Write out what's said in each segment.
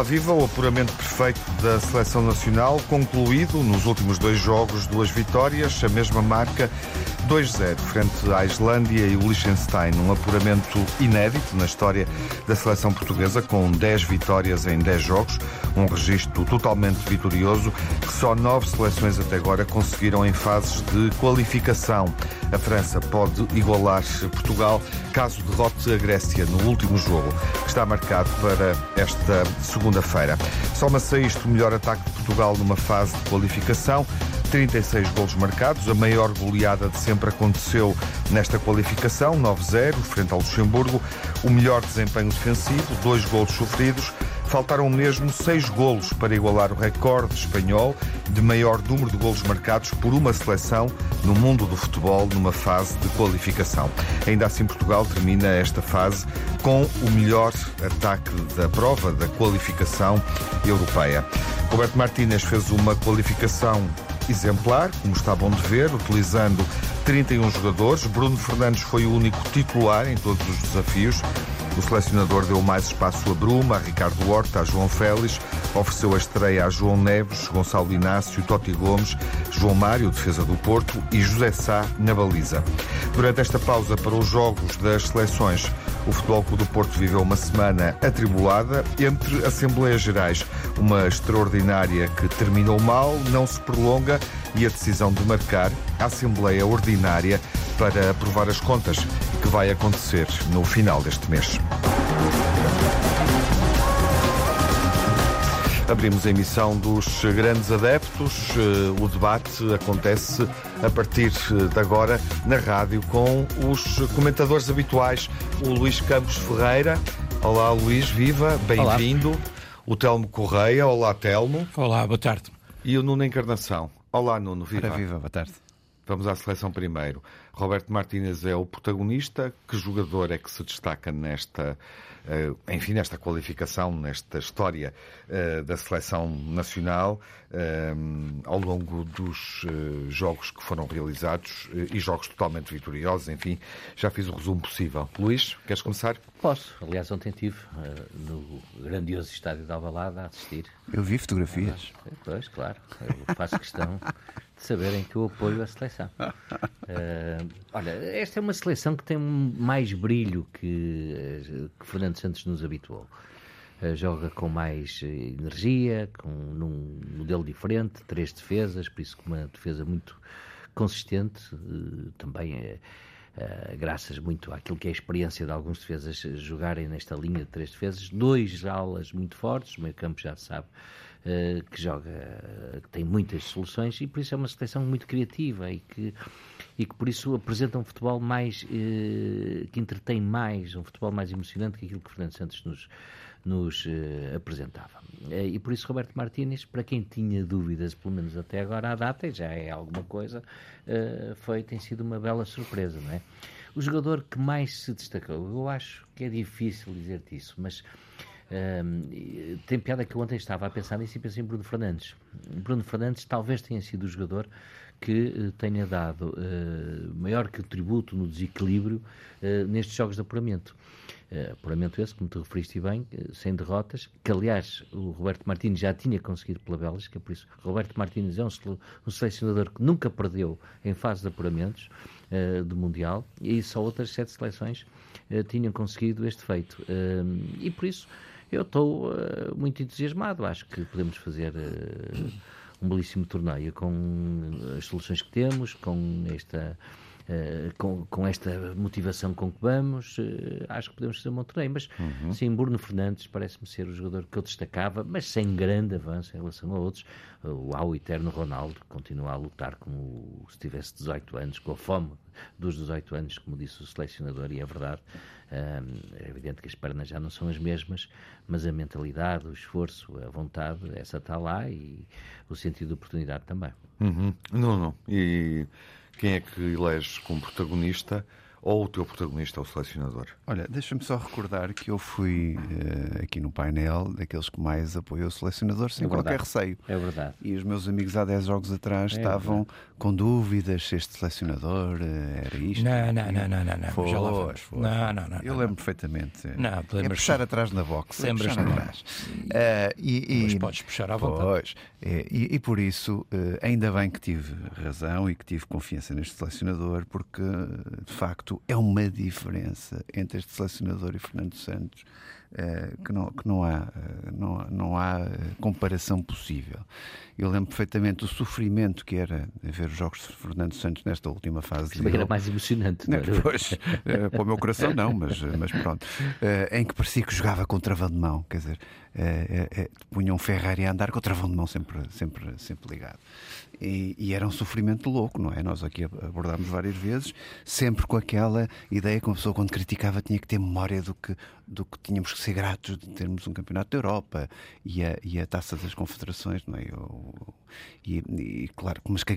Olá Viva, o apuramento perfeito da Seleção Nacional, concluído nos últimos dois jogos, duas vitórias, a mesma marca 2-0 frente à Islândia e o Liechtenstein, um apuramento inédito na história da seleção portuguesa, com 10 vitórias em 10 jogos, um registro totalmente vitorioso que só nove seleções até agora conseguiram em fases de qualificação. A França pode igualar Portugal caso derrote a Grécia no último jogo, que está marcado para esta segunda-feira. Soma-se a isto o melhor ataque de Portugal numa fase de qualificação. 36 golos marcados, a maior goleada de sempre aconteceu nesta qualificação, 9-0, frente ao Luxemburgo. O melhor desempenho defensivo, dois golos sofridos. Faltaram mesmo seis golos para igualar o recorde espanhol de maior número de golos marcados por uma seleção no mundo do futebol numa fase de qualificação. Ainda assim, Portugal termina esta fase com o melhor ataque da prova da qualificação europeia. Roberto Martínez fez uma qualificação exemplar, como está bom de ver, utilizando 31 jogadores. Bruno Fernandes foi o único titular em todos os desafios. O selecionador deu mais espaço a Bruma, a Ricardo Horta, a João Félix, ofereceu a estreia a João Neves, Gonçalo Inácio, Totti Gomes, João Mário, defesa do Porto, e José Sá na baliza. Durante esta pausa para os jogos das seleções, o Futebol Clube do Porto viveu uma semana atribulada entre Assembleias Gerais, uma extraordinária que terminou mal, não se prolonga e a decisão de marcar a Assembleia Ordinária para aprovar as contas, que vai acontecer no final deste mês. Abrimos a emissão dos grandes adeptos. O debate acontece a partir de agora na rádio com os comentadores habituais. O Luís Campos Ferreira. Olá, Luís, viva, bem-vindo. O Telmo Correia. Olá, Telmo. Olá, boa tarde. E o Nuno Encarnação. Olá, Nuno, viva. Ora, viva, boa tarde. Vamos à seleção primeiro. Roberto Martínez é o protagonista. Que jogador é que se destaca nesta, enfim, nesta qualificação, nesta história da seleção nacional ao longo dos jogos que foram realizados e jogos totalmente vitoriosos? Enfim, já fiz o resumo possível. Luís, queres começar? Posso. Aliás, ontem estive no grandioso estádio da Alvalada a assistir. Eu vi fotografias. Pois, claro. Eu faço questão de saberem que eu apoio a seleção. Uh, olha, esta é uma seleção que tem mais brilho que, que Fernando Santos nos habituou. Uh, joga com mais energia, com num modelo diferente, três defesas, por isso com uma defesa muito consistente, uh, também graças muito àquilo que é a experiência de alguns defesas jogarem nesta linha de três defesas, dois alas muito fortes, o meio campo já sabe uh, que joga, que tem muitas soluções e por isso é uma seleção muito criativa e que, e que por isso apresenta um futebol mais, uh, que entretém mais, um futebol mais emocionante que aquilo que Fernando Santos nos, nos apresentava. e por isso Roberto Martínez, para quem tinha dúvidas, pelo menos até agora à data, e já é alguma coisa, foi, tem sido uma bela surpresa, não é? O jogador que mais se destacou, eu acho que é difícil dizer-te isso, mas um, tem piada que eu ontem estava a pensar nisso e pensei em Bruno Fernandes. Bruno Fernandes talvez tenha sido o jogador que uh, tenha dado uh, maior contributo no desequilíbrio uh, nestes jogos de apuramento. apuramento esse, como tu referiste bem, sem derrotas, que aliás o Roberto Martins já tinha conseguido pela Bélgica, por isso Roberto Martins é um, um selecionador que nunca perdeu em fase de apuramentos do Mundial e só outras sete seleções tinham conseguido este feito. e por isso eu estou uh, muito entusiasmado. Acho que podemos fazer uh, um belíssimo torneio com as soluções que temos, com esta. Uh, com, com, esta motivação com que vamos, uh, acho que podemos fazer um bom torneio. Mas uhum. sim, Bruno Fernandes parece-me ser o jogador que eu destacava, mas sem grande avanço em relação a outros. Uh, há o eterno Ronaldo, continua a lutar como se tivesse 18 anos, com a fome dos 18 anos, como disse o selecionador, e é verdade. é evidente que as pernas já não são as mesmas, mas a mentalidade, o esforço, a vontade, essa está lá e o sentido de oportunidade também. Uhum. Não, não. E quem é que elege como protagonista ou o teu protagonista, o selecionador? Olha, deixa-me só recordar que eu fui uh, aqui no painel daqueles que mais apoiou o selecionador sem é qualquer receio. É verdade. E os meus amigos há 10 jogos atrás é estavam verdade. com dúvidas se este selecionador uh, era isto. Não, não, não, não, não. não. Foi, Já lá vamos. Foi. Não, não, não. Eu lembro perfeitamente. Não, é puxar atrás na box. É Lembras puxar atrás. Uh, e, e, Mas podes puxar à vontade. Pois. E, e, por isso, ainda bem que tive razão e que tive confiança neste selecionador, porque de facto é uma diferença entre este selecionador e Fernando Santos que, não, que não, há, eh, não, não há eh, comparação possível. Eu lembro perfeitamente do sofrimento que era ver os jogos de Fernando Santos nesta última fase. Também era mais emocionante, não era? Pois, para o meu coração não, mas, mas pronto. Em que parecia que jogava com travão de mão, quer dizer, punha um Ferrari a andar com o travão de mão sempre, sempre, sempre ligado. E, e, era um sofrimento louco, não é? Nós aqui abordámos várias vezes, sempre com aquela ideia que uma pessoa, quando criticava, tinha que ter memória do que, do que tínhamos que ser gratos de termos um campeonato da Europa e a, e a taça das confederações, não é? E, e claro, mas que a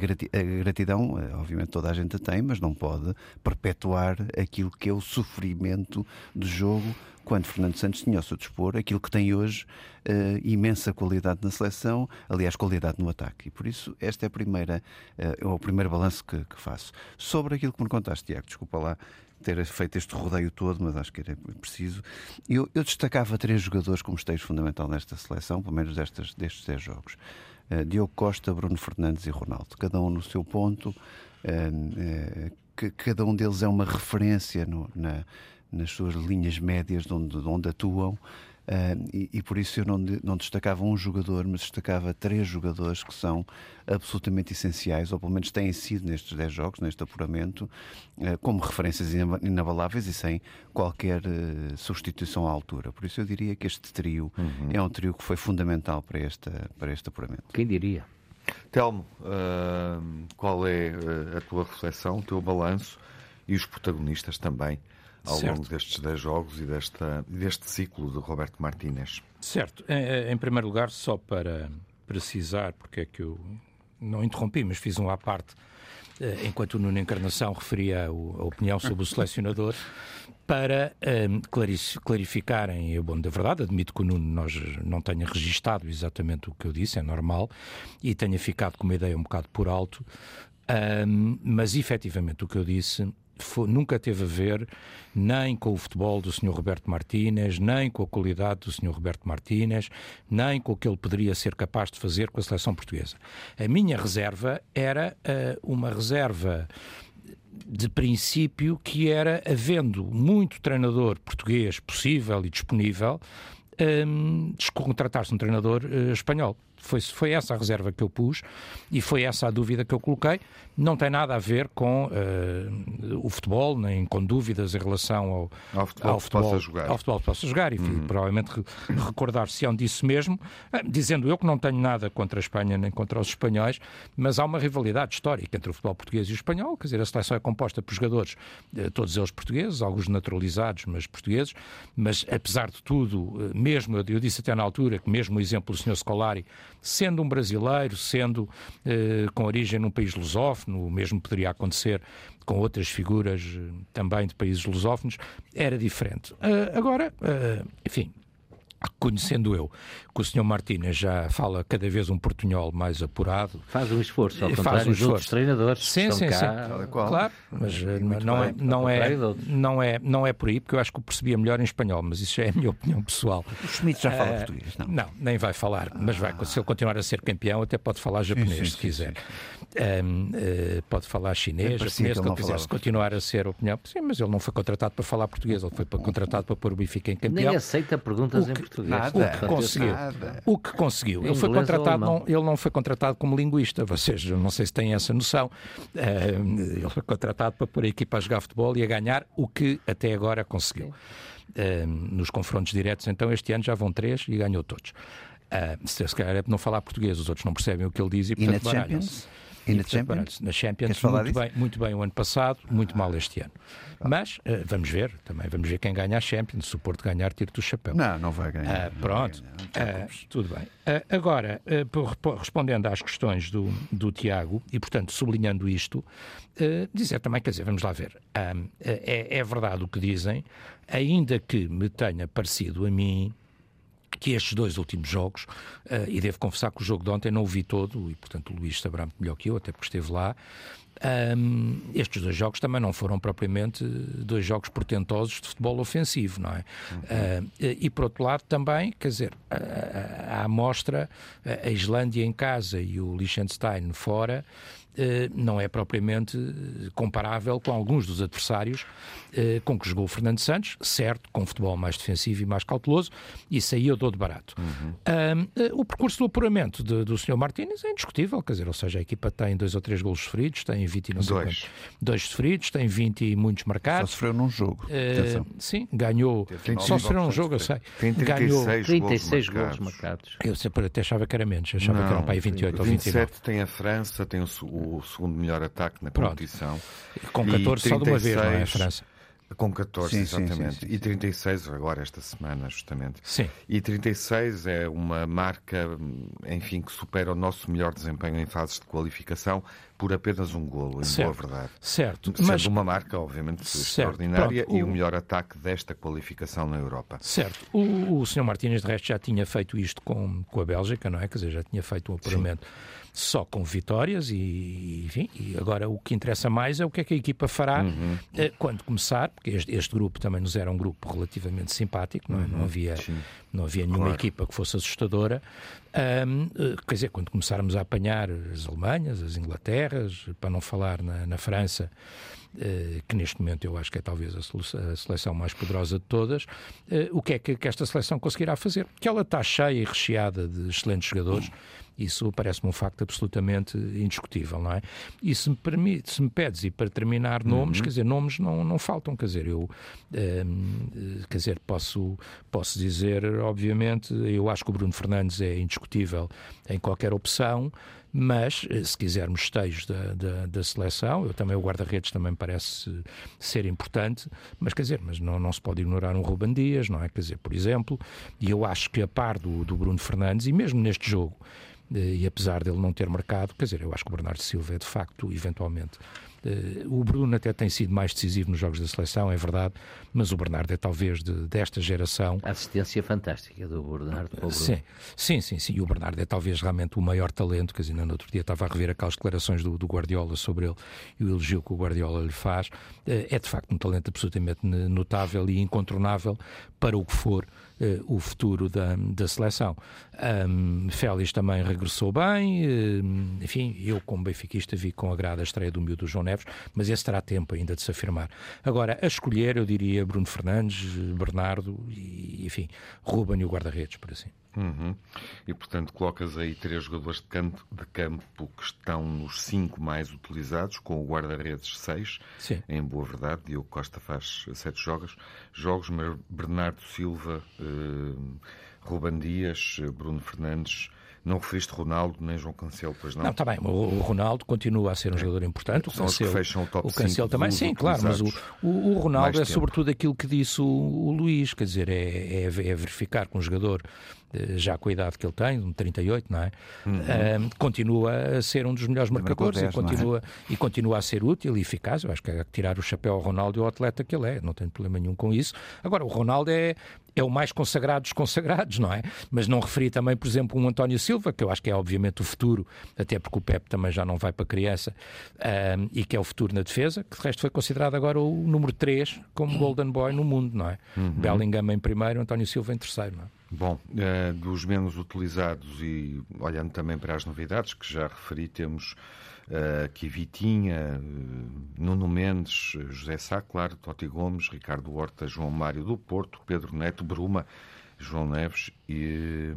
gratidão, eh, obviamente toda a gente a tem, mas não pode perpetuar aquilo que é o sofrimento do jogo quando Fernando Santos tinha ao seu dispor aquilo que tem hoje, uh, imensa qualidade na seleção, aliás, qualidade no ataque. E por isso, esta é a primeira, uh, o primeiro balanço que, que, faço. Sobre aquilo que me contaste, Tiago, desculpa lá ter feito este rodeio todo, mas acho que era preciso. Eu, eu destacava três jogadores como estejo fundamental nesta seleção, pelo menos destas, destes 10 jogos. Uh, Diogo Costa, Bruno Fernandes e Ronaldo, cada um no seu ponto, que cada um deles é uma referência no, na, nas suas linhas médias de onde, de onde atuam. Uh, e, e, por isso eu não, não destacava um jogador, mas destacava três jogadores que são absolutamente essenciais, ou pelo menos têm sido nestes 10 jogos, neste apuramento, uh, como referências inabaláveis e sem qualquer uh, substituição à altura. Por isso eu diria que este trio uhum. é um trio que foi fundamental para, esta, para este apuramento. Quem diria? Telmo, qual é a tua reflexão, o teu balanço e os protagonistas também ao certo. longo destes 10 jogos e desta, deste ciclo de Roberto Martínez. Certo. Em, em, primeiro lugar, só para precisar, porque é que eu não interrompi, mas fiz um à parte, eh, enquanto o Nuno Encarnação referia a, opinião sobre o selecionador, para um, clarificarem, bom, da verdade, admito que o Nuno nós não tenha registado exatamente o que eu disse, é normal, e tenha ficado com uma ideia um bocado por alto, um, mas efetivamente o que eu disse foi, nunca teve a ver nem com o futebol do Sr. Roberto Martínez, nem com a qualidade do Sr. Roberto Martínez, nem com o que ele poderia ser capaz de fazer com a seleção portuguesa. A minha reserva era uh, uma reserva de princípio que era, havendo muito treinador português possível e disponível, um, ehm, descontratar-se um treinador uh, espanhol. Foi, foi essa a reserva que eu pus e foi essa a dúvida que eu coloquei. Não tem nada a ver com uh, o futebol, nem com dúvidas em relação ao, ao futebol, ao futebol, que possa jogar. Ao futebol que possa jogar e uhum. provavelmente recordar-se-ão disso mesmo, uh, dizendo eu que não tenho nada contra a Espanha nem contra os espanhóis, mas há uma rivalidade histórica entre o futebol português e o espanhol, quer dizer, a seleção é composta por jogadores, uh, todos eles portugueses, alguns naturalizados, mas portugueses, mas apesar de tudo, mesmo, eu disse até na altura que mesmo o exemplo do Sr. Scolari sendo um brasileiro, sendo eh, com origem num país lusófono, o mesmo poderia acontecer com outras figuras eh, também de países lusófonos, era diferente. Uh, agora, uh, enfim, conhecendo eu que o Sr. Martínez já fala cada vez um portunhol mais apurado. Faz um esforço, ao contrário faz um esforço. outros treinadores. Sim, sim, cá, sim. Claro, mas eh, não, é, não, é, não, é, não é por aí, porque eu acho que o percebia melhor em espanhol, mas isso já é a minha opinião pessoal. O Schmidt já fala uh, português, não? Não, nem vai falar, mas vai, se ele continuar a ser campeão, até pode falar japonês, sim, sim, se quiser. Um, uh, pode falar chinês, é japonês, se quiser, se continuar a ser opinião. Sim, mas ele não foi contratado para falar português, ele foi contratado para pôr o Benfica em campeão. Nem aceita perguntas que, em português. Nada, o que conseguiu. Nada. O que conseguiu. Ele foi, contratado, não, ele não foi contratado como linguista, vocês não sei se têm essa noção. Uh, ele foi contratado para pôr a equipa a jogar futebol e a ganhar o que até agora conseguiu. Uh, nos confrontos diretos, então este ano já vão três e ganhou todos. Uh, se, calhar é não falar português, os outros não percebem o que ele diz e, E na portanto, baralham-se. Champions? E na Champions? Na Champions, muito bem, muito bem o ano passado, muito mal este ano. Mas eh, vamos ver, também vamos ver quem ganha a Champions. Se o Porto ganhar, tiro-te o chapéu. Não, não vai ganhar. Ah, não vai pronto, ganhar, Ah, preocupes. tudo bem. Ah, agora, ah, por- respondendo às questões do, do Tiago, e portanto sublinhando isto, ah, dizer também, quer dizer, vamos lá ver, ah, é, é verdade o que dizem, ainda que me tenha parecido a mim que estes dois últimos jogos, ah, e devo confessar que o jogo de ontem não o vi todo, e portanto o Luís saberá muito melhor que eu, até porque esteve lá. ahm, estes dois jogos também não foram propriamente dois jogos portentosos de futebol ofensivo, não é? Ah, e por outro lado também, quer dizer, a, a, a amostra, a Islândia em casa e o Liechtenstein fora, eh, não é propriamente comparável com alguns dos adversários eh, com que jogou o Fernando Santos, certo, com futebol mais defensivo e mais cauteloso, isso aí eu dou de barato. Ahm, eh, o percurso do apuramento de- do Sr. Martínez é indiscutível, quer dizer, ou seja, a equipa tem dois ou três golos sofridos, tem 20 e não sei Dois. quantos- dois sofridos, tem 20 e muitos Só marcados. sofreu num jogo. Atenção. sim, ganhou. Só sofreu um opções jogo, eu sei. Tem Ganhou. 36, 36 golos golos marcados. marcados. Eu sempre até achava que era menos, achava que eram para aí 28 ou 29. 27 tem a França, tem o, o segundo melhor ataque na Pronto. competição. Com E 14 só de uma vez, não é? A 36 França. Com 14, Sim, sim, exatamente. sim, sim, E 36 agora, esta semana, justamente. Sim. E 36 é uma marca, enfim, que supera o nosso melhor desempenho em fases de qualificação por apenas um golo, em Certo. boa verdade. Certo, Sendo mas uma marca, obviamente, Certo, extraordinária pronto, e o- o melhor ataque desta qualificação na Europa. Certo. O, o Sr. Martínez, de resto, já tinha feito isto com, com a Bélgica, não é? Quer dizer, já tinha feito um apuramento só com vitórias e, enfim, e agora o que interessa mais é o que é que a equipa fará Uhum. eh, quando começar, porque este, este grupo também nos era um grupo relativamente simpático, não, é? não havia, não havia nenhuma Uhum. Claro. equipa que fosse assustadora. Ahm, eh, quer dizer, quando começarmos a apanhar as Alemanhas, as Inglaterras, para não falar na, na França, eh, que neste momento eu acho que é talvez a seleção mais poderosa de todas, eh, o que é que, que esta seleção conseguirá fazer? Que ela está cheia e recheada de excelentes jogadores, isso parece-me um facto absolutamente indiscutível, não é? E se me, permite, se me pedes, e para terminar, nomes, quer dizer, nomes não, não faltam, quer dizer, eu, ehm, eh, quer dizer, posso, posso dizer, obviamente, eu acho que o Bruno Fernandes é indiscutível em qualquer opção, mas eh, se quisermos esteios da, da, da seleção, eu também o guarda-redes também parece ser importante, mas quer dizer, mas não, não se pode ignorar um Ruben Dias, não é? Quer dizer, por exemplo, e eu acho que a par do, do Bruno Fernandes, e mesmo neste jogo, e apesar dele não ter marcado, quer dizer, eu acho que o Bernardo Silva é de facto, eventualmente. eh, O Bruno até tem sido mais decisivo nos jogos da seleção, é verdade, mas o Bernardo é talvez de- desta geração A assistência fantástica do Bernardo para o Bruno. Sim, sim, sim, sim. E o Bernardo é talvez realmente o maior talento, quer dizer, ainda no outro dia estava a rever aquelas declarações do, do Guardiola sobre ele e o elogio que o Guardiola lhe faz. Eh, É de facto um talento absolutamente notável e incontornável para o que for eh, o futuro da, da seleção. Ahm, Félix também regressou bem, eh, enfim, eu como benfiquista vi com agrado a estreia do miúdo João Neves, mas esse terá tempo ainda de se afirmar. Agora, a escolher, eu diria Bruno Fernandes, Bernardo e, enfim, Ruben e o guarda-redes, por assim. Uhum. E, portanto, colocas aí três jogadores de campo, de campo que estão nos cinco mais utilizados, com o guarda-redes seis, Sim. em boa verdade. Diogo Costa faz sete jogos, jogos mas Bernardo Silva, eh, Ruban Dias, Bruno Fernandes. Não referiste Ronaldo nem João Cancelo, pois não? Não, está bem, o Ronaldo continua a ser um jogador importante. O São os que Cancelo, fecham o top o Cancelo também, sim, claro, mas o, o, o Ronaldo é tempo. sobretudo aquilo que disse o, o Luís, quer dizer, é, é, é verificar que um jogador, já com a idade que ele tem, um 38, não é? Uhum. Continua a ser um dos melhores marcou marcadores 10, e, é? continua, e continua a ser útil e eficaz. Eu acho que é tirar o chapéu ao Ronaldo e ao atleta que ele é, não tenho problema nenhum com isso. Agora, o Ronaldo é, é o mais consagrado dos consagrados, não é? Mas não referi também, por exemplo, um António Silva, que eu acho que é obviamente o futuro, até porque o Pepe também já não vai para criança, ahm, e que é o futuro na defesa, que de resto foi considerado agora o número 3 como Golden Boy no mundo, não é? Bellingham em primeiro, António Silva em terceiro, não é? Bom, eh, dos menos utilizados e olhando também para as novidades que já referi, temos eh, aqui Vitinha, eh, Nuno Mendes, José Sá, claro, Totti Gomes, Ricardo Horta, João Mário do Porto, Pedro Neto, Bruma, João Neves e,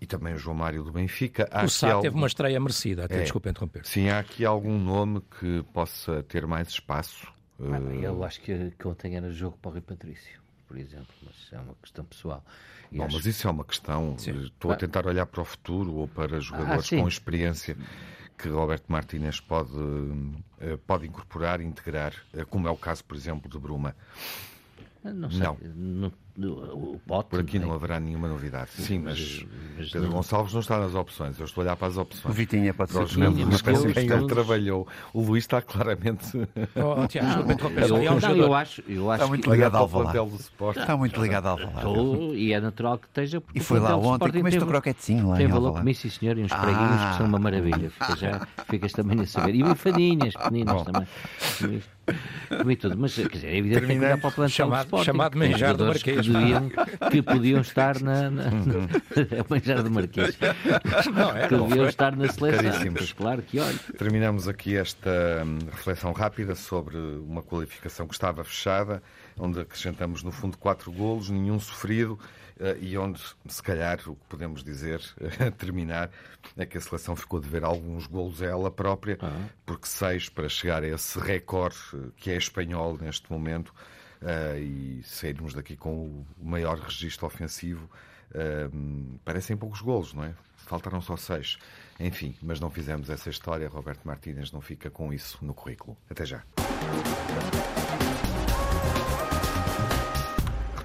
e também o João Mário do Benfica. Há o Sá algum- teve uma estreia merecida, até É. desculpa interromper. Sim, há aqui algum nome que possa ter mais espaço? Ah, Eu acho que, que ontem era jogo para o Rui Patrício. por exemplo, mas é uma questão pessoal. Bom, acho... mas isso é uma questão. Sim. Estou a ah. tentar olhar para o futuro ou para jogadores ah, com experiência que Roberto Martínez pode, eh, pode incorporar, integrar, eh, como é o caso, por exemplo, de Bruma. Não sei. Não. não o pote, Por aqui não, haverá nenhuma novidade. Sim, mas, mas Pedro não... Gonçalves não está nas opções. Eu estou a olhar para as opções. O Vitinha pode ser. Mas que trabalhou. O Luís está claramente. Oh, Tiago, eu, não, eu acho, eu acho está muito ligado ao Alvalade. Está muito ligado ao Alvalade. E é natural que esteja. E foi lá ontem comeste o croquetezinho lá Tem valor comi, sim senhor, e uns preguinhos que são uma maravilha. Fica já, ficas também a saber. E bifadinhas pequeninas também. Comi tudo. Mas, quer dizer, é evidente que tem que olhar para o plantel chamado, chamado manjar do Marquês podiam, que podiam estar na. na é o manjar do Marquês. Não, é, que podiam estar na seleção. Claro que olha. Terminamos aqui esta hum, reflexão rápida sobre uma qualificação que estava fechada, onde acrescentamos, no fundo, quatro golos, nenhum sofrido. Uh, e onde, se calhar, o que podemos dizer, uh, terminar, é que a seleção ficou de ver alguns golos a ela própria, uhum. porque seis para chegar a esse recorde uh, que é espanhol neste momento uh, e sairmos daqui com o maior registro ofensivo. Uh, parecem poucos golos, não é? Faltaram só seis. Enfim, mas não fizemos essa história. Roberto Martínez não fica com isso no currículo. Até já.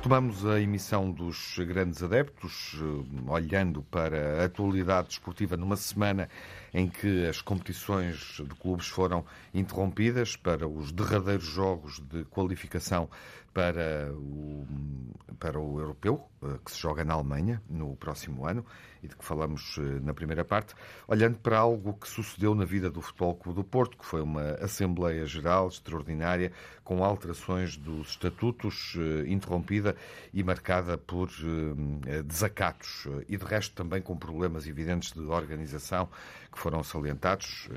Retomamos a emissão dos grandes adeptos, eh, olhando para a atualidade desportiva numa semana em que as competições de clubes foram interrompidas para os derradeiros jogos de qualificação para o, para o europeu, que se joga na Alemanha no próximo ano e de que falamos eh, na primeira parte, olhando para algo que sucedeu na vida do Futebol Clube do Porto, que foi uma Assembleia Geral extraordinária com alterações dos estatutos, eh, interrompida e marcada por desacatos e de resto também com problemas evidentes de organização que foram salientados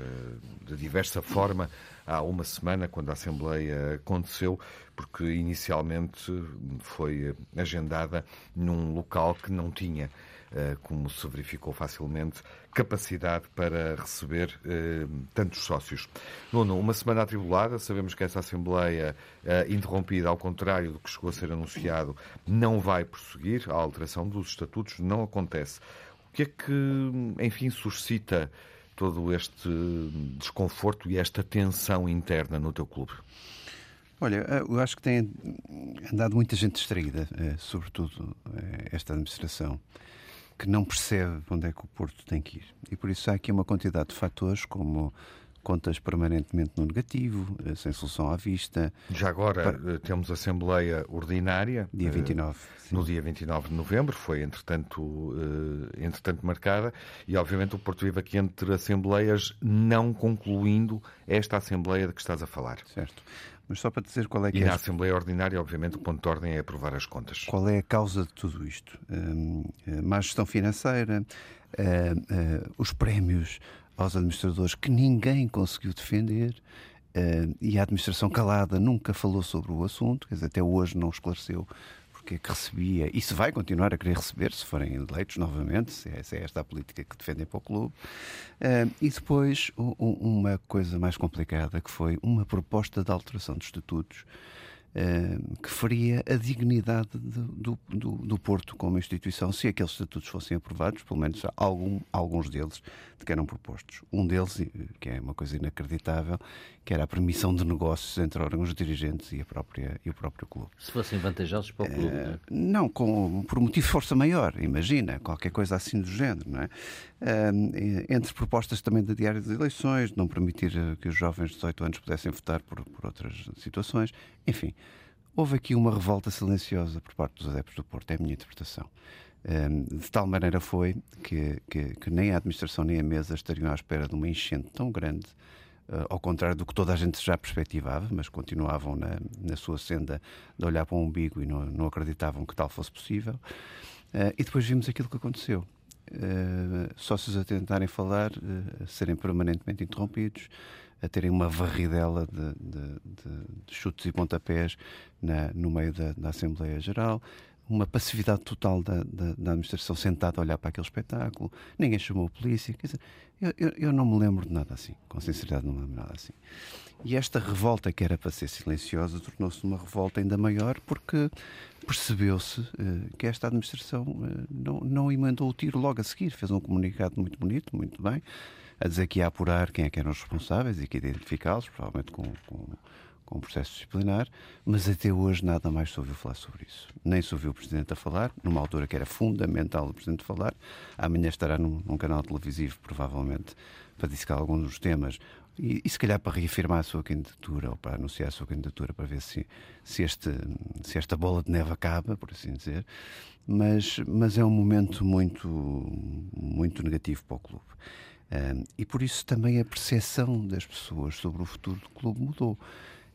de diversa forma há uma semana, quando a Assembleia aconteceu, porque inicialmente foi agendada num local que não tinha eh, como se verificou facilmente, capacidade para receber eh, tantos sócios. Nuno, uma semana atribulada, sabemos que essa Assembleia eh, interrompida, ao contrário do que chegou a ser anunciado, não vai prosseguir, a alteração dos estatutos não acontece. O que é que, enfim, suscita todo este desconforto e esta tensão interna no teu clube? Olha, eh, eu acho que tem andado muita gente distraída, eh, sobretudo eh, esta administração, que não percebe onde é que o Porto tem que ir. E por isso há aqui uma quantidade de fatores, como contas permanentemente no negativo, sem solução à vista. Já agora para... temos Assembleia Ordinária. Dia 29. Sim. No dia 29 de novembro, foi entretanto, entretanto marcada, e obviamente o Porto vive aqui entre Assembleias, não concluindo esta Assembleia de que estás a falar. Certo. Mas só para dizer qual é que e é. na Assembleia Ordinária, obviamente, o ponto de ordem é aprovar as contas. Qual é a causa de tudo isto? Um, má gestão financeira, uh, uh, os prémios aos administradores que ninguém conseguiu defender. Uh, e a administração calada nunca falou sobre o assunto, quer dizer, até hoje não esclareceu é que recebia e se vai continuar a querer receber, se forem eleitos novamente, se é, se é esta a política que defendem para o clube. Uh, e depois uma coisa mais complicada, que foi uma proposta de alteração de estatutos eh, que faria a dignidade do, do, do, Porto como instituição, se aqueles estatutos fossem aprovados, pelo menos algum, alguns deles de que eram propostos. Um deles, que é uma coisa inacreditável, que era a permissão de negócios entre órgãos dirigentes e, a própria, e o próprio clube. Se fossem vantajosos para o clube, não é? Não, com, por motivo de força maior, imagina, qualquer coisa assim do género, não é? entre propostas também da Diário das Eleições, de não permitir eh, que os jovens de 18 anos pudessem votar por, por outras situações, enfim. Houve aqui uma revolta silenciosa por parte dos adeptos do Porto, é a minha interpretação. De tal maneira foi que, que, que nem a administração nem a mesa estariam à espera de uma enchente tão grande ao contrário do que toda a gente já perspectivava, mas continuavam na, na sua senda de olhar para o umbigo e não, não acreditavam que tal fosse possível. Uh, e depois vimos aquilo que aconteceu. Uh, sócios a tentarem falar, a serem permanentemente interrompidos, a terem uma varridela de, de, de, de chutes e pontapés na, no meio da, da, Assembleia Geral, uma passividade total da, da, da, administração sentada a olhar para aquele espetáculo, ninguém chamou a polícia. Quer dizer, eu, eu, eu, não me lembro de nada assim, com sinceridade, não me lembro nada assim. E esta revolta, que era para ser silenciosa, tornou-se uma revolta ainda maior porque percebeu-se uh, que esta administração uh, não, não o tiro logo a seguir, fez um comunicado muito bonito, muito bem, a dizer que ia apurar quem é que eram os responsáveis e que identificá-los, provavelmente com, com com o processo disciplinar, mas até hoje nada mais se ouviu falar sobre isso. Nem se ouviu o Presidente a falar, numa altura que era fundamental o Presidente falar. Amanhã estará num, num canal televisivo, provavelmente, para dissecar alguns dos temas e, e, se calhar para reafirmar a sua candidatura ou para anunciar a sua candidatura, para ver se, se, este, se esta bola de neve acaba, por assim dizer. Mas, mas é um momento muito, muito negativo para o clube. Um, e por isso também a percepção das pessoas sobre o futuro do clube mudou.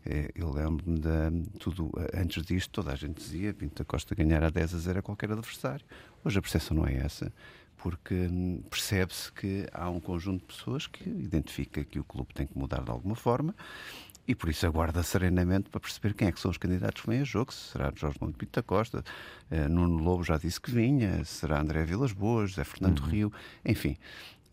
É, eu lembro-me de tudo, antes disto, toda a gente dizia Pinto da Costa ganhar a 10 a 0 a qualquer adversário. Hoje a percepção não é essa, porque hum, percebe-se que há um conjunto de pessoas que identifica que o clube tem que mudar de alguma forma e por isso aguarda serenamente para perceber quem é que são os candidatos que vêm a jogo. Se será Jorge Nuno Pinto da Costa, eh, Nuno Lobo já disse que vinha, será André Vilas Boas, José Fernando uhum. Rio, enfim.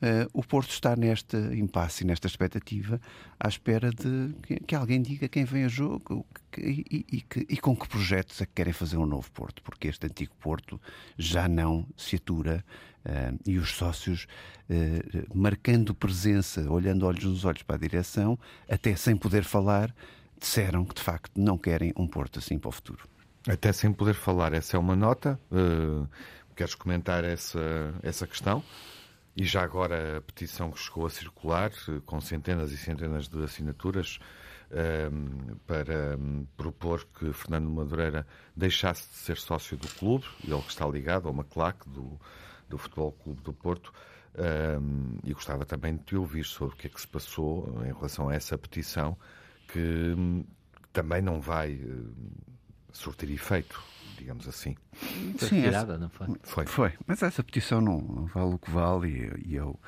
Uh, o Porto está neste impasse, nesta expectativa, à espera de que, que alguém diga quem vem a jogo que, e, e, que, e, com que projetos é que querem fazer um novo Porto, porque este antigo Porto já não se atura uh, e os sócios, uh, marcando presença, olhando olhos nos olhos para a direção, até sem poder falar, disseram que de facto não querem um Porto assim para o futuro. Até sem poder falar, essa é uma nota. queres comentar essa, essa questão? E já agora a petição que chegou a circular, eh, com centenas e centenas de assinaturas, ehm, para um, propor que Fernando Madureira deixasse de ser sócio do clube, ele que está ligado a uma claque do, do Futebol Clube do Porto, ehm, e gostava também de te ouvir sobre o que é que se passou em relação a essa petição, que hum, também não vai uh, surtir efeito digamos assim. Foi Sim, retirada, essa... não foi? foi? Foi. Mas essa petição não, vale o que vale e, e eu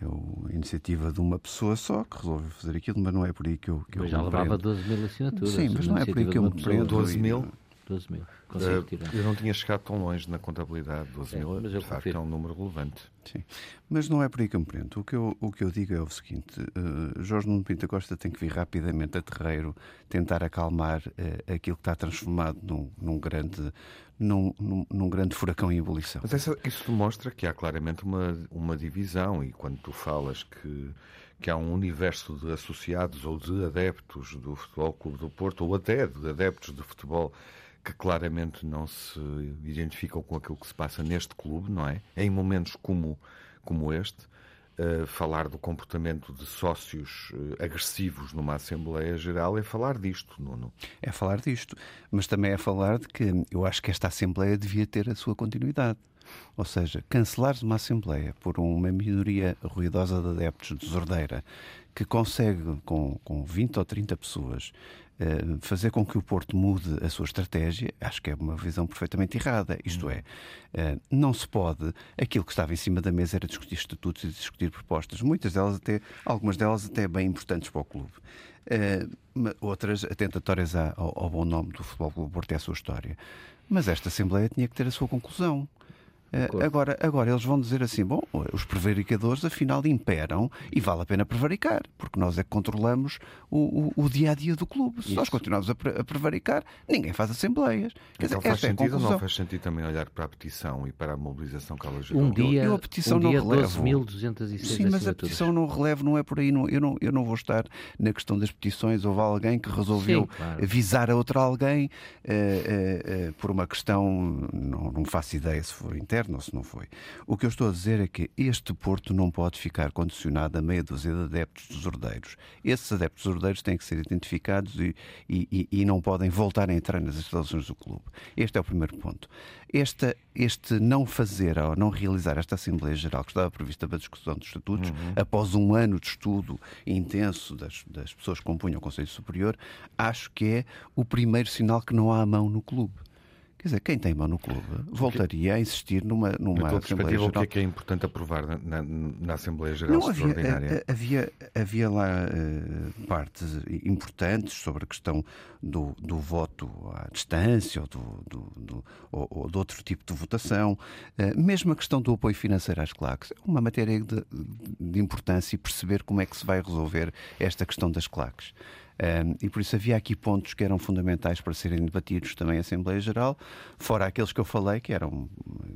é a iniciativa de uma pessoa só que resolve fazer aquilo, mas não é por aí que eu, que eu já levava 12 mil assinaturas. Sim, mas não é por aí que eu me prendo. 12 mil? 12 mil. Uh, eu não tinha chegado tão longe na contabilidade. 12 mil, é, mas de facto, é um número relevante. Sim, mas não é por aí que eu me prendo. O que eu, o que eu digo é o seguinte: uh, Jorge Nuno Pinto Costa tem que vir rapidamente a terreiro tentar acalmar uh, aquilo que está transformado num, num grande. Num, num, num, grande furacão em ebulição. Mas essa, isso demonstra que há claramente uma, uma divisão, e quando tu falas que, que há um universo de associados ou de adeptos do Futebol Clube do Porto, ou até de adeptos de futebol que claramente não se identificam com aquilo que se passa neste clube, não é? Em momentos como, como este, uh, falar do comportamento de sócios uh, agressivos numa Assembleia Geral é falar disto, Nuno. É falar disto, mas também é falar de que eu acho que esta Assembleia devia ter a sua continuidade. Ou seja, cancelar uma Assembleia por uma minoria ruidosa de adeptos desordeira que consegue, com, com 20 ou 30 pessoas, fazer com que o Porto mude a sua estratégia, acho que é uma visão perfeitamente errada. Isto é, eh, não se pode. Aquilo que estava em cima da mesa era discutir estatutos e discutir propostas, muitas delas até, algumas delas até bem importantes para o clube. Eh, outras atentatórias ao, bom nome do Futebol Clube Porto é a sua história. Mas esta Assembleia tinha que ter a sua conclusão. Uh, agora, agora eles vão dizer assim: bom, os prevaricadores afinal imperam e vale a pena prevaricar, porque nós é que controlamos o, o, o dia a dia do clube. Se Isso. nós continuarmos a, pre a, prevaricar, ninguém faz assembleias. Quer então dizer, faz é sentido é ou não faz sentido também olhar para a petição e para a mobilização que ela gerou? Um dia, eu, eu a petição um dia não relevo. 12.206 Sim, mas a petição não relevo, não é por aí. Não, eu, não, eu não vou estar na questão das petições. Houve alguém que resolveu Sim, claro. visar a outra alguém uh, uh, uh, por uma questão, não, não faço ideia se foi interna ou se não foi. O que eu estou a dizer é que este Porto não pode ficar condicionado a meia dúzia de adeptos dos ordeiros. Esses adeptos dos ordeiros têm que ser identificados e, e, e não podem voltar a entrar nas instalações do clube. Este é o primeiro ponto. Este, este não fazer ou não realizar esta Assembleia Geral que estava prevista para a discussão dos estatutos, uhum. após um ano de estudo intenso das, das pessoas que compunham o Conselho Superior, acho que é o primeiro sinal que não há mão no clube. Quer dizer, quem tem mão no clube voltaria a insistir numa, numa Na tua Assembleia perspectiva, o que Geral. é que é importante aprovar na, na- na Assembleia Geral Não, havia, Extraordinária? a- havia, havia lá eh, partes importantes sobre a questão do, do voto à distância ou, do, do- do- ou- ou de outro tipo de votação, Eh, mesmo a questão do apoio financeiro às claques. É uma matéria de, de importância e perceber como é que se vai resolver esta questão das claques. Um, e por isso havia aqui pontos que eram fundamentais para serem debatidos também em Assembleia Geral, fora aqueles que eu falei, que eram,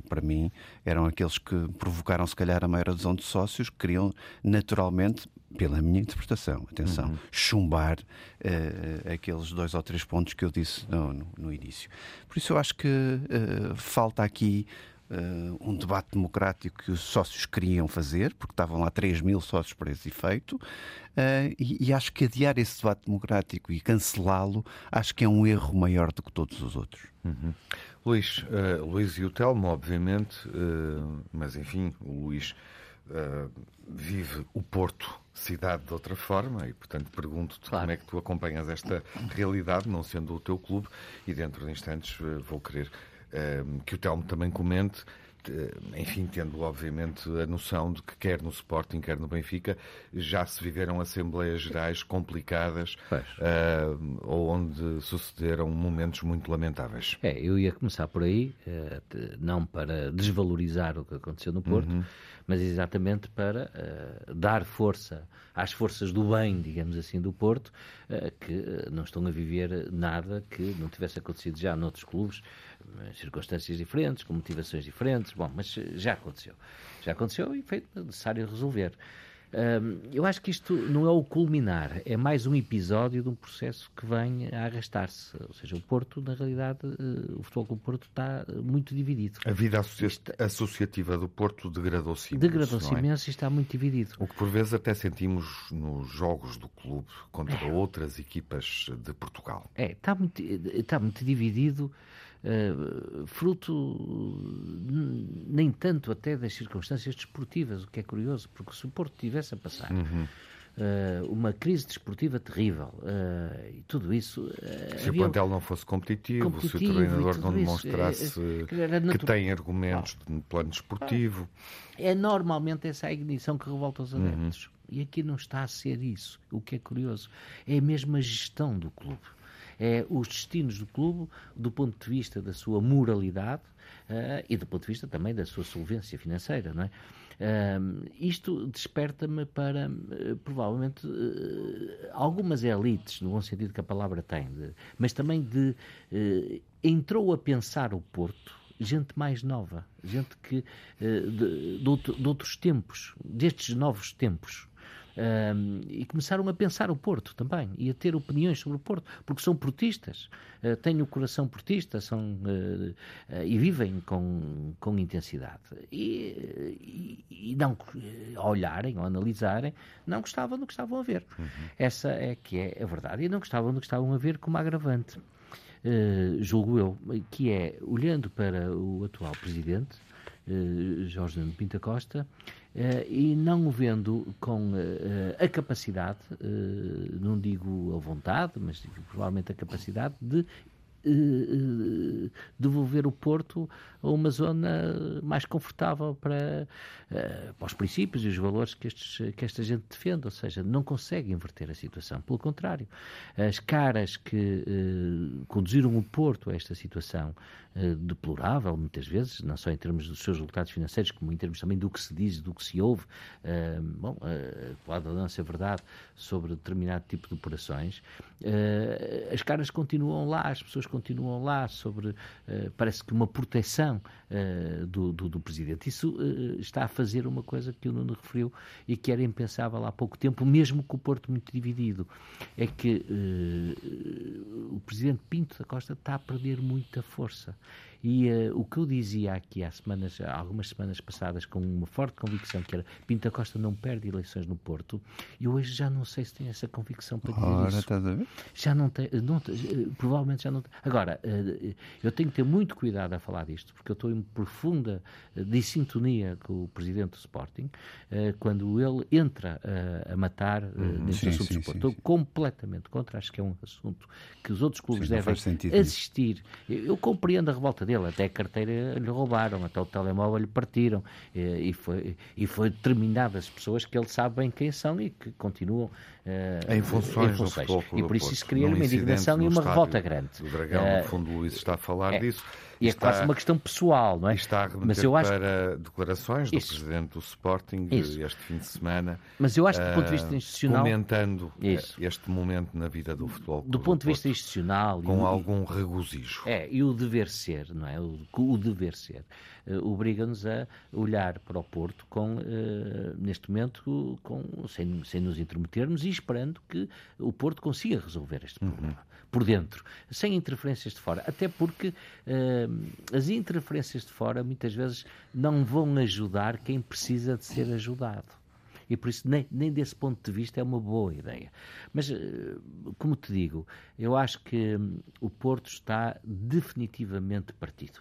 para mim, eram aqueles que provocaram, se calhar, a maior adesão de sócios, que queriam naturalmente, pela minha interpretação, atenção, chumbar eh, aqueles dois ou três pontos que eu disse no, no- no início. Por isso eu acho que eh, falta aqui eh, um debate democrático que os sócios queriam fazer, porque estavam lá 3 mil sócios para esse efeito, eh, e, e acho que adiar esse debate democrático e cancelá-lo, acho que é um erro maior do que todos os outros. Luís, eh, Luís e o Telmo, obviamente, mas enfim, o Luís vive o Porto cidade de outra forma e, portanto, pergunto-te Claro. como é que tu acompanhas esta realidade, não sendo o teu clube, e dentro de instantes vou querer que o Telmo também comente. eh, Enfim, tendo obviamente a noção de que quer no Sporting, quer no Benfica, já se viveram assembleias gerais complicadas ou onde sucederam momentos muito lamentáveis. É, eu ia começar por aí, eh, não para desvalorizar o que aconteceu no Porto, mas exatamente para eh, dar força às forças do bem, digamos assim, do Porto, que não estão a viver nada que não tivesse acontecido já noutros clubes, circunstâncias diferentes, com motivações diferentes, bom, mas eh, já aconteceu. Já aconteceu e foi necessário resolver. Hum, eu acho que isto não é o culminar, é mais um episódio de um processo que vem a arrastar-se. Ou seja, o Porto, na realidade, eh, o Futebol Clube Porto está eh, muito dividido. A vida associa- associativa do Porto degradou-se imenso, Degradou-se é? imenso e está muito dividido. O que por vezes até sentimos nos jogos do clube contra outras equipas de Portugal. É, está muito, está muito dividido, eh, fruto nem tanto até das circunstâncias desportivas, o que é curioso, porque se o Porto tivesse a passar eh, uma crise desportiva terrível eh, e tudo isso. Se o plantel não fosse competitivo, se o competitivo treinador não isso, demonstrasse era que tem argumentos no plano desportivo. é normalmente essa a ignição que revolta os adeptos. E aqui não está a ser isso, o que é curioso. É a mesma gestão do clube. É os destinos do clube do ponto de vista da sua moralidade eh, e do ponto de vista também da sua solvência financeira, não é? Ahm, isto desperta-me para, eh, provavelmente, eh, algumas elites, no bom sentido que a palavra tem, de- mas também de. entrou a pensar o Porto gente mais nova, gente que de, de outro- de outros tempos, destes novos tempos. Ahm, e começaram a pensar o Porto também e a ter opiniões sobre o Porto, porque são portistas, eh, têm o coração portista são, eh, eh, e vivem com, com intensidade. E, e, e não a olharem ou analisarem, não gostavam do que estavam a ver. Essa é que é a verdade. E não gostavam do que estavam a ver como agravante. Julgo eu, que é, olhando para o atual presidente, Jorge Nuno Pinta Costa, e não o vendo com eh, a capacidade, eh, não digo a vontade, mas digo provavelmente a capacidade de eh, eh, devolver o Porto a uma zona mais confortável para, eh, para os princípios e os valores que, estes, que esta gente defende, ou seja, não consegue inverter a situação. Pelo contrário, as caras que eh, conduziram o Porto a esta situação eh, deplorável, muitas vezes, não só em termos dos seus resultados financeiros, como em termos também do que se diz, do que se ouve, eh, bom, pode não ser verdade sobre determinado tipo de operações, as caras continuam lá, as pessoas continuam lá sobre, eh, parece que uma proteção eh, do, do, do Presidente. Isso eh, está a fazer uma coisa que o Nuno referiu e que era impensável há pouco tempo, mesmo com o Porto muito dividido, é que o Presidente Pinto da Costa está a perder muita força. E uh, o que eu dizia aqui há semanas, há algumas semanas passadas, com uma forte convicção, que era Pinta Costa não perde eleições no Porto, e hoje já não sei se tem essa convicção para dizer Ora, isso. Estás a ver? Já não tem, não, provavelmente já não tem. Agora, uh, eu tenho que ter muito cuidado a falar disto, porque eu estou em profunda dissintonia com o presidente do Sporting, quando ele entra a matar uhum, neste assunto sim, Estou sim. completamente contra, acho que é um assunto que os outros clubes sim, devem assistir. Eu, eu, compreendo a revolta dele, até a carteira lhe roubaram, até o telemóvel lhe partiram, e, foi, e foi determinadas pessoas que ele sabe bem quem são e que continuam uh, em funções, em funções. e por isso isso cria uma indignação e uma revolta grande. O Dragão, uh, no fundo, Luís está a falar é, disso. E é está, quase uma questão pessoal, não é? Está a Mas eu acho para declarações do isso. Presidente do Sporting isso. este fim de semana. Mas eu acho que do ponto de vista eh, institucional... Comentando isso. este momento na vida do futebol. Do ponto de vista institucional... Com o, algum regozijo. É, e o dever ser, não é? O, o dever ser. Uh, Obriga-nos a olhar para o Porto com, uh, neste momento, com, sem, sem nos intrometermos e esperando que o Porto consiga resolver este problema. Uhum por dentro, sem interferências de fora. Até porque uh, as interferências de fora muitas vezes não vão ajudar quem precisa de ser ajudado. E por isso, nem, nem desse ponto de vista, é uma boa ideia. Mas, uh, como te digo, eu acho que um, o Porto está definitivamente partido.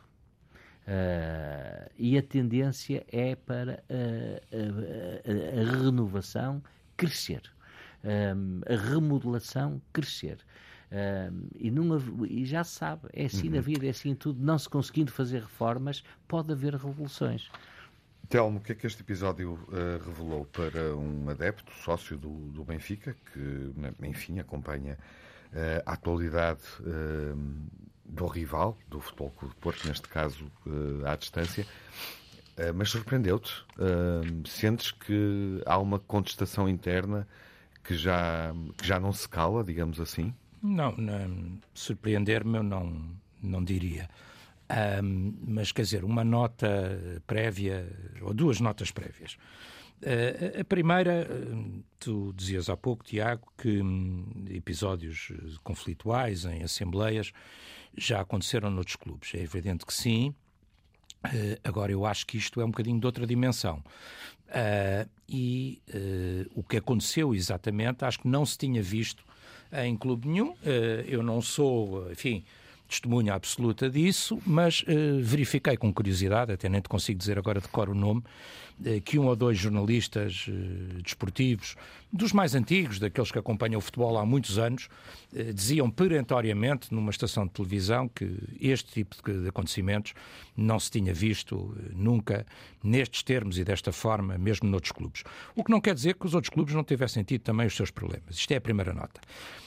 Uh, e a tendência é para a, a, a renovação crescer, a remodelação crescer. E, não, e, já se sabe, é assim uhum. na vida, é assim em tudo. Não se conseguindo fazer reformas, pode haver revoluções. Telmo, o que é que este episódio uh, revelou para um adepto, sócio do, do Benfica, que, enfim, acompanha uh, a atualidade uh, do rival, do Futebol Clube de Porto, neste caso à distância, mas surpreendeu-te? sentes que há uma contestação interna que já, que já não se cala, digamos assim? Não, não surpreender-me eu não, não diria. Um, mas quer dizer, uma nota prévia, ou duas notas prévias. Uh, a primeira, tu dizias há pouco, Tiago, que um, episódios conflituais em assembleias já aconteceram noutros clubes. É evidente que sim. Uh, agora, eu acho que isto é um bocadinho de outra dimensão. Uh, e o que aconteceu exatamente, acho que não se tinha visto em clube nenhum. Eh, eu não sou, enfim, testemunha absoluta disso, mas uh, verifiquei com curiosidade, até nem te consigo dizer agora de cor o nome, uh, que um ou dois jornalistas desportivos, dos mais antigos, daqueles que acompanham o futebol há muitos anos, diziam perentoriamente numa estação de televisão que este tipo de, de acontecimentos não se tinha visto nunca nestes termos e desta forma, mesmo noutros clubes. O que não quer dizer que os outros clubes não tivessem tido também os seus problemas. Isto é a primeira nota.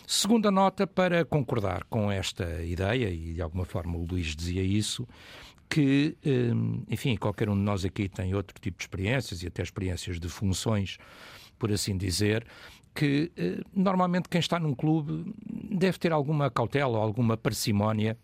Segunda nota para concordar com esta ideia, e de alguma forma o Luís dizia isso, que, hum, enfim, qualquer um de nós aqui tem outro tipo de experiências e até experiências de funções, por assim dizer, que hum, normalmente quem está num clube deve ter alguma cautela ou alguma parcimónia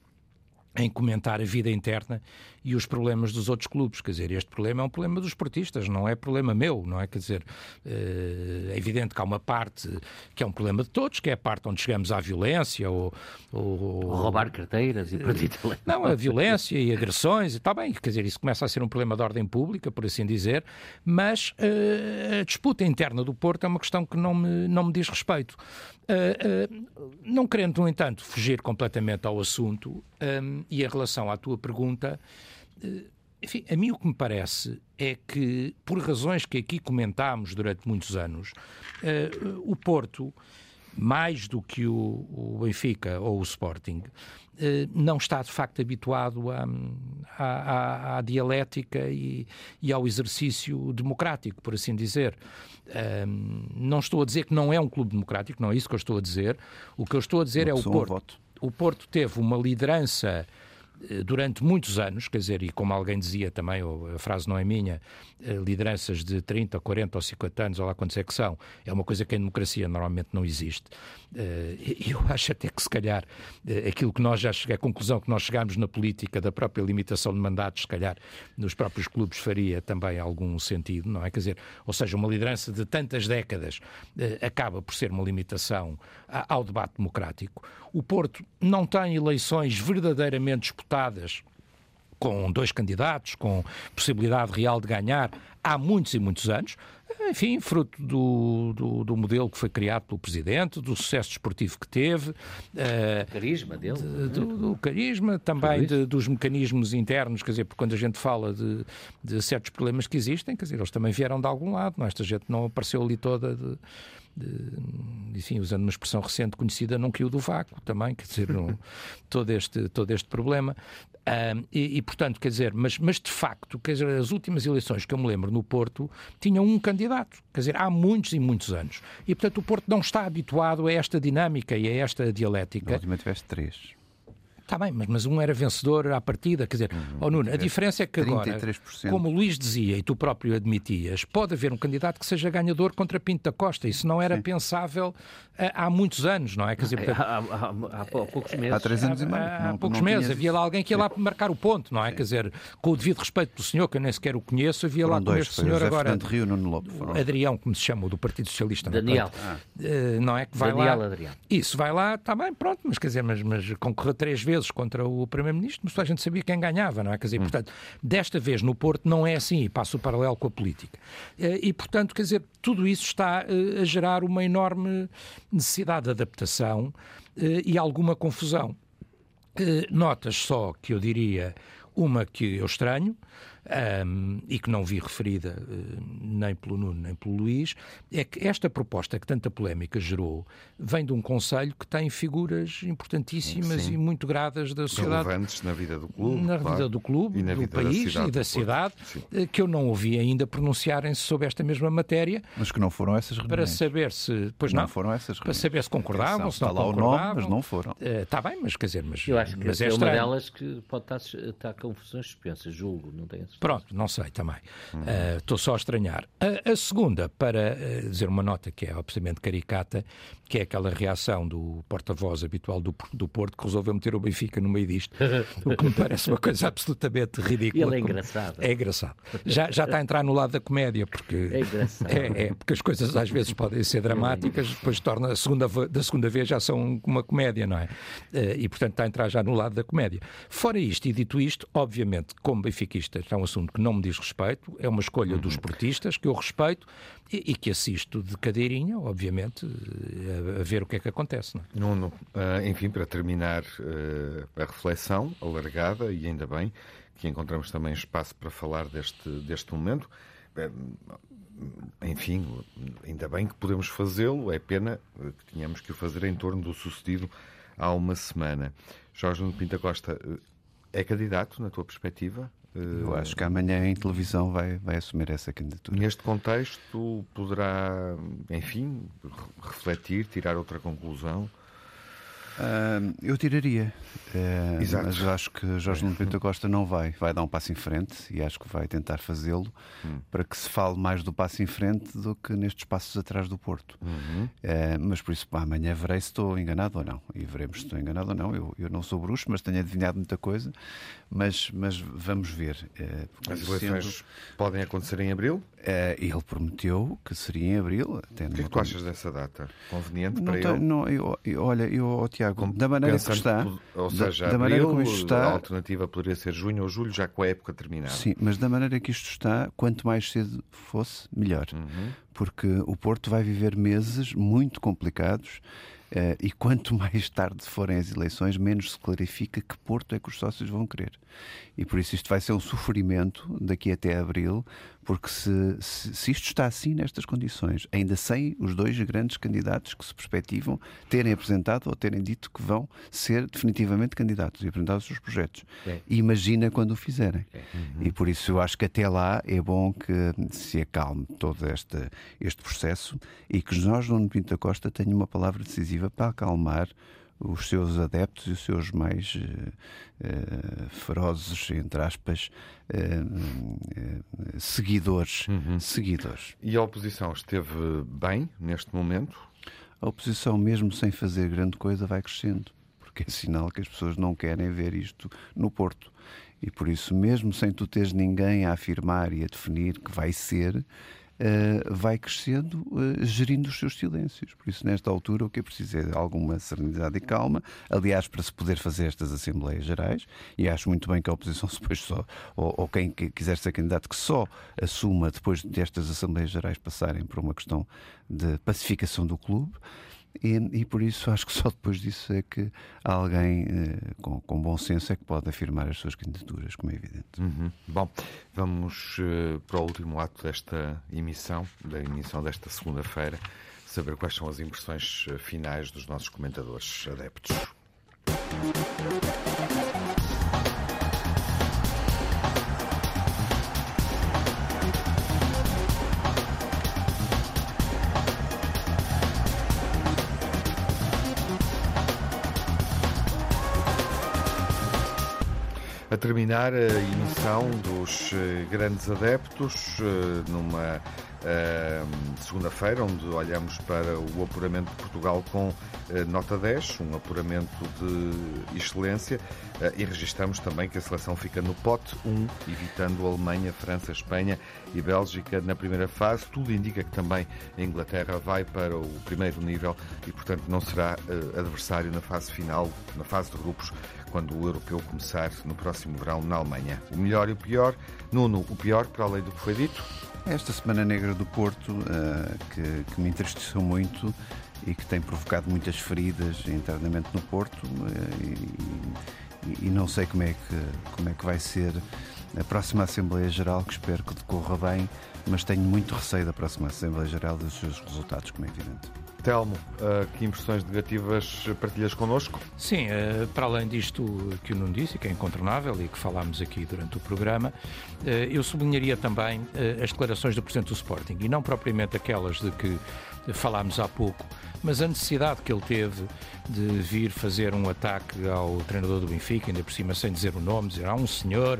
em comentar a vida interna e os problemas dos outros clubes. Quer dizer, este problema é um problema dos esportistas, não é problema meu, não é? Quer dizer, eh, é evidente que há uma parte que é um problema de todos, que é a parte onde chegamos à violência ou... ou, ou roubar carteiras e perder Não, a violência e agressões, está bem, quer dizer, isso começa a ser um problema de ordem pública, por assim dizer, mas uh, a disputa interna do Porto é uma questão que não me, não me diz respeito. Uh, uh, não querendo, no entanto, fugir completamente ao assunto, um, e em relação à tua pergunta, uh, enfim, a mim o que me parece é que, por razões que aqui comentámos durante muitos anos, o Porto, mais do que o, o Benfica ou o Sporting, eh, não está de facto habituado à, à, à dialética e, e, ao exercício democrático, por assim dizer. Um, não estou a dizer que não é um clube democrático, não é isso que eu estou a dizer. O que eu estou a dizer é o Porto. O Porto teve uma liderança durante muitos anos, quer dizer, e como alguém dizia também, a frase não é minha, eh, lideranças de 30, 40 ou 50 anos, ou lá quantos é que são, é uma coisa que em democracia normalmente não existe. Eh, eu acho até que se calhar aquilo que nós já chegamos, a conclusão que nós chegamos na política da própria limitação de mandatos, se calhar nos próprios clubes faria também algum sentido, não é? Quer dizer, ou seja, uma liderança de tantas décadas acaba por ser uma limitação ao debate democrático. O Porto não tem eleições verdadeiramente disputadas com dois candidatos, com possibilidade real de ganhar há muitos e muitos anos enfim, fruto do, do, do, modelo que foi criado pelo Presidente, do sucesso desportivo que teve. Uh, carisma dele. De, do, do, carisma, também de, dos mecanismos internos, quer dizer, porque quando a gente fala de, de, certos problemas que existem, quer dizer, eles também vieram de algum lado, não? É? esta gente não apareceu ali toda de, enfim, usando uma expressão recente conhecida, não caiu do vácuo também, quer dizer, não, todo, este, todo este problema. Um, e, e, portanto, quer dizer, mas, mas de facto, quer dizer, as últimas eleições que eu me lembro no Porto tinham um candidato, quer dizer, há muitos e muitos anos. E, portanto, o Porto não está habituado a esta dinâmica e a esta dialética. Na última tiveste três. Está bem, mas, mas um era vencedor à partida. Quer dizer, uhum. oh, Nuno, a diferença é que agora, como o Luís dizia e tu próprio admitias, pode haver um candidato que seja ganhador contra Pinto da Costa. Isso não era Sim. pensável há, eh, há muitos anos, não é? Quer dizer, portanto, há, há, há, poucos meses. Há três anos e meio. Há, não, poucos meses. Havia lá alguém que ia lá marcar o ponto, não é? Sim. Quer dizer, com o devido respeito do senhor, que eu nem sequer o conheço, havia foram lá dois, com este senhor agora. Rio, Nuno Lobo. Adrião, como se chama, do Partido Socialista. É? Daniel. Não, não é? Que vai Daniel lá. Adrião. Isso, vai lá, está bem, pronto, mas quer dizer, mas, mas concorreu três vezes contra o Primeiro-Ministro, mas a gente sabia quem ganhava, não é? Quer dizer, hum. portanto, desta vez no Porto não é assim, e passo o paralelo com a política. Eh, e, portanto, quer dizer, tudo isso está eh, a gerar uma enorme necessidade de adaptação eh, e alguma confusão. Notas só que eu diria uma que eu estranho, um, e que não vi referida uh, nem pelo Nuno nem pelo Luís, é que esta proposta que tanta polémica gerou vem de um Conselho que tem figuras importantíssimas Sim. e muito gradas da sociedade. Relevantes na vida do clube. Na claro. vida do clube, do país da e da cidade, uh, que eu não ouvi ainda pronunciarem-se sobre esta mesma matéria. Mas que não foram essas reuniões. Para saber se. Pois não, não foram essas reuniões. Para saber se concordavam, se não está lá concordavam. O nome, mas não foram. Está uh, bem, mas quer dizer. Mas, eu acho que mas é, é uma delas que pode estar, estar com confusões suspensas, julgo, não tenho Pronto, não sei também. Eh, estou uhum. uh, só a estranhar. A, a segunda, para uh, dizer uma nota que é absolutamente caricata, que é aquela reação do porta-voz habitual do, do Porto que resolveu meter o Benfica no meio disto, o que me parece uma coisa absolutamente ridícula. Ele é engraçado. É engraçado. Já, já está a entrar no lado da comédia, porque, é, engraçado. é, é porque as coisas às vezes podem ser dramáticas, depois torna a segunda, da segunda vez já são uma comédia, não é? Uh, e portanto está a entrar já no lado da comédia. Fora isto e dito isto, obviamente, como benfiquista, é um assunto que não me diz respeito, é uma escolha uhum. dos portistas que eu respeito e, e, que assisto de cadeirinha, obviamente, a, a, ver o que é que acontece. Não é? Nuno, uh, enfim, para terminar uh, a reflexão alargada, e ainda bem que encontramos também espaço para falar deste, deste momento. Enfim, ainda bem que podemos fazê-lo, é pena que tínhamos que o fazer em torno do sucedido há uma semana. Jorge Nuno Pinta Costa, é candidato, na tua perspectiva? Eu acho que amanhã em televisão vai, vai assumir essa candidatura. Neste contexto, poderá, enfim, refletir, tirar outra conclusão? Uh, eu tiraria, uh, mas acho que Jorge Nuno Pinto Costa não vai, vai dar um passo em frente e acho que vai tentar fazê-lo hum. para que se fale mais do passo em frente do que nestes passos atrás do Porto. Uhum. Uh, mas por isso, amanhã verei se estou enganado ou não e veremos se estou enganado ou não. Eu, eu não sou bruxo, mas tenho adivinhado muita coisa, mas, mas vamos ver. As eleições sendo... podem acontecer em abril? ele prometeu que seria em abril. o que é que tu achas dessa data? Conveniente não para ele? Não, eu, eu, olha, eu, Tiago, da maneira que está. Ou seja, da, da maneira como isto está. A alternativa poderia ser junho ou julho, já com a época terminada. Sim, mas da maneira que isto está, quanto mais cedo fosse, melhor. Uhum. Porque o Porto vai viver meses muito complicados Uh, e quanto mais tarde forem as eleições, menos se clarifica que Porto é que os sócios vão querer. E por isso isto vai ser um sofrimento daqui até abril, porque se, se, se, isto está assim nestas condições, ainda sem os dois grandes candidatos que se perspectivam terem apresentado ou terem dito que vão ser definitivamente candidatos e apresentar os seus projetos. É. Imagina quando o fizerem. É. Uhum. E por isso eu acho que até lá é bom que se acalme todo este, este processo e que nós, no Pinto da Costa, tenha uma palavra decisiva para acalmar os seus adeptos e os seus mais uh, ferozes, entre aspas, uh, seguidores, uhum. seguidores. E a oposição esteve bem neste momento? A oposição, mesmo sem fazer grande coisa, vai crescendo, porque é sinal que as pessoas não querem ver isto no Porto. E por isso, mesmo sem tu teres ninguém a afirmar e a definir que vai ser, uh, vai crescendo, uh, gerindo os seus silêncios. Por isso, nesta altura, o que é preciso é alguma serenidade e calma. Aliás, para se poder fazer estas Assembleias Gerais, e acho muito bem que a oposição depois só, ou, ou quem quiser ser candidato, que só assuma depois destas Assembleias Gerais passarem por uma questão de pacificação do clube. E, e, por isso acho que só depois disso é que alguém eh, com, com, bom senso é que pode afirmar as suas candidaturas, como é evidente. Uhum. Bom, vamos uh, para o último ato desta emissão, da emissão desta segunda-feira, saber quais são as impressões eh, finais dos nossos comentadores adeptos. Terminar a emissão dos eh, grandes adeptos eh, numa segunda-feira, onde olhamos para o apuramento de Portugal com eh, nota 10, um apuramento de excelência, e registramos também que a seleção fica no pote 1, evitando a Alemanha, França, Espanha e Bélgica na primeira fase. Tudo indica que também a Inglaterra vai para o primeiro nível e, portanto, não será adversário na fase final, na fase de grupos, quando o europeu começar no próximo verão na Alemanha. O melhor e o pior. Nuno, o pior, para além do que foi dito? Esta Semana Negra do Porto, uh, que, que, me entristeceu muito e que tem provocado muitas feridas internamente no Porto, uh, e, e, não sei como é, que, como é que vai ser a próxima Assembleia Geral, que espero que decorra bem, mas tenho muito receio da próxima Assembleia Geral dos seus resultados, como é evidente. Telmo, uh, que impressões negativas partilhas connosco? Sim, uh, para além disto que o Nuno disse, que é incontornável e que falámos aqui durante o programa, uh, eu sublinharia também as declarações do Presidente do Sporting, e não propriamente aquelas de que falámos há pouco, mas a necessidade que ele teve de vir fazer um ataque ao treinador do Benfica, ainda por cima sem dizer o nome, dizer há um senhor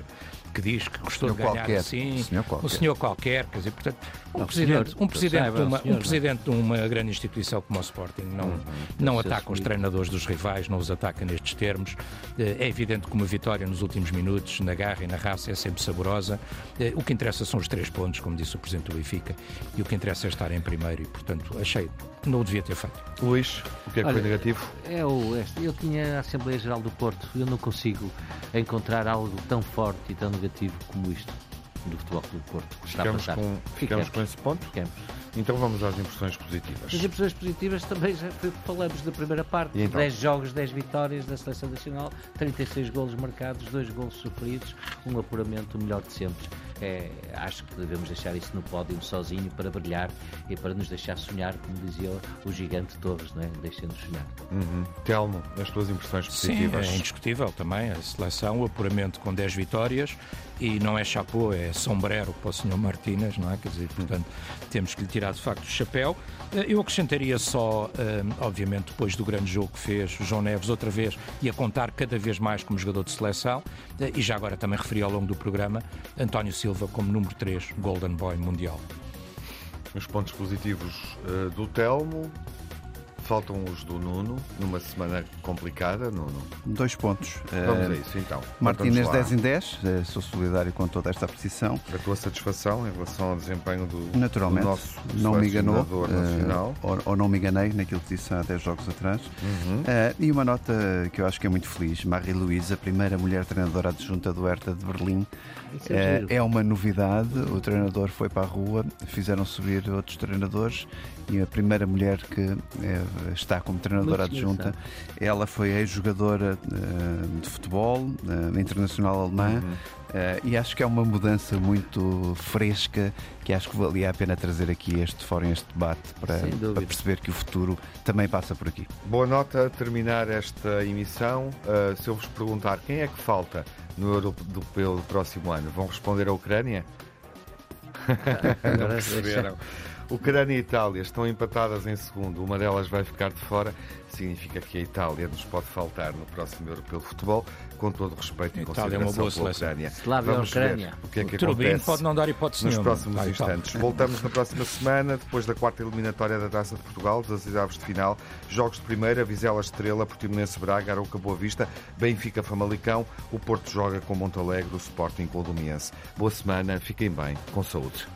que diz que gostou de ganhar qualquer. assim, senhor um senhor qualquer, quer dizer, portanto, um não, presidente, senhor, um presidente, saiba, uma, senhor, um presidente de uma grande instituição como o Sporting não, uhum, não ataca os treinadores dos rivais, não os ataca nestes termos. Eh, é evidente que uma vitória nos últimos minutos, na garra e na raça, é sempre saborosa. Eh, o que interessa são os três pontos, como disse o presidente do Benfica, e o que interessa é estar em primeiro, e portanto achei não o devia ter feito. Luís, o que é que Olha, foi negativo? É o, eu tinha a Assembleia Geral do Porto, eu não consigo encontrar algo tão forte e tão negativo como isto do Futebol Clube do Porto. Ficamos, com, ficamos, ficamos com esse ponto? Ficamos. Então vamos às impressões positivas. As impressões positivas também já foi, falamos da primeira parte. Então? 10 jogos, 10 vitórias da Seleção Nacional, 36 golos marcados, 2 golos sofridos, um apuramento melhor de sempre. É, acho que devemos deixar isso no pódio sozinho para brilhar e para nos deixar sonhar, como dizia o, gigante Torres, não é? deixem-nos sonhar. Uhum. Telmo, as tuas impressões positivas? Sim, é indiscutível também a seleção, o apuramento com 10 vitórias e não é chapô, é sombrero para o Sr. Martínez, não é? Quer dizer, portanto, temos que lhe tirar de facto o chapéu. Eh, eu acrescentaria só, eh, obviamente, depois do grande jogo que fez o João Neves outra vez e a contar cada vez mais como jogador de seleção, eh, e já agora também referi ao longo do programa, António Silva como número 3 Golden Boy Mundial. Os pontos positivos do Telmo, Faltam os do Nuno, numa semana complicada, Nuno. Dois pontos. Vamos a isso então. Martínez 10 em 10, eh, sou solidário com toda esta apreciação. A tua satisfação em relação ao desempenho do, Naturalmente, do nosso não me enganou, eh, nacional? Uh, ou, ou, não me enganei naquilo que disse há 10 jogos atrás. Uhum. Uh, e uma nota que eu acho que é muito feliz, Marie-Louise, a primeira mulher treinadora adjunta do Hertha de Berlim, é, é, uma novidade. O treinador foi para a rua, fizeram subir outros treinadores e a primeira mulher que é, está como treinadora adjunta, ela foi ex-jogadora uh, de futebol uh, internacional alemã. Uhum. Uh, e acho que é uma mudança muito fresca que acho que valia a pena trazer aqui este fórum, este debate, para, para, perceber que o futuro também passa por aqui. Boa nota a terminar esta emissão. Uh, se eu vos perguntar quem é que falta no Europeu do próximo ano, vão responder a Ucrânia? Não perceberam. Ucrânia e Itália estão empatadas em segundo, uma delas vai ficar de fora, significa que a Itália nos pode faltar no próximo Europeu de Futebol, com todo o respeito e consideração é uma boa pela Ucrânia. Vamos Ucrânia. ver o que é que o acontece pode não dar hipótese nos nenhuma. próximos vai, instantes. Voltamos na próxima semana, depois da quarta eliminatória da Taça de Portugal, das oitavas de final, jogos de primeira, Vizela Estrela, Portimonense Braga, Arouca Boa Vista, Benfica Famalicão, o Porto joga com Montalegre, o Sporting com o Domiense. Boa semana, fiquem bem, com saúde.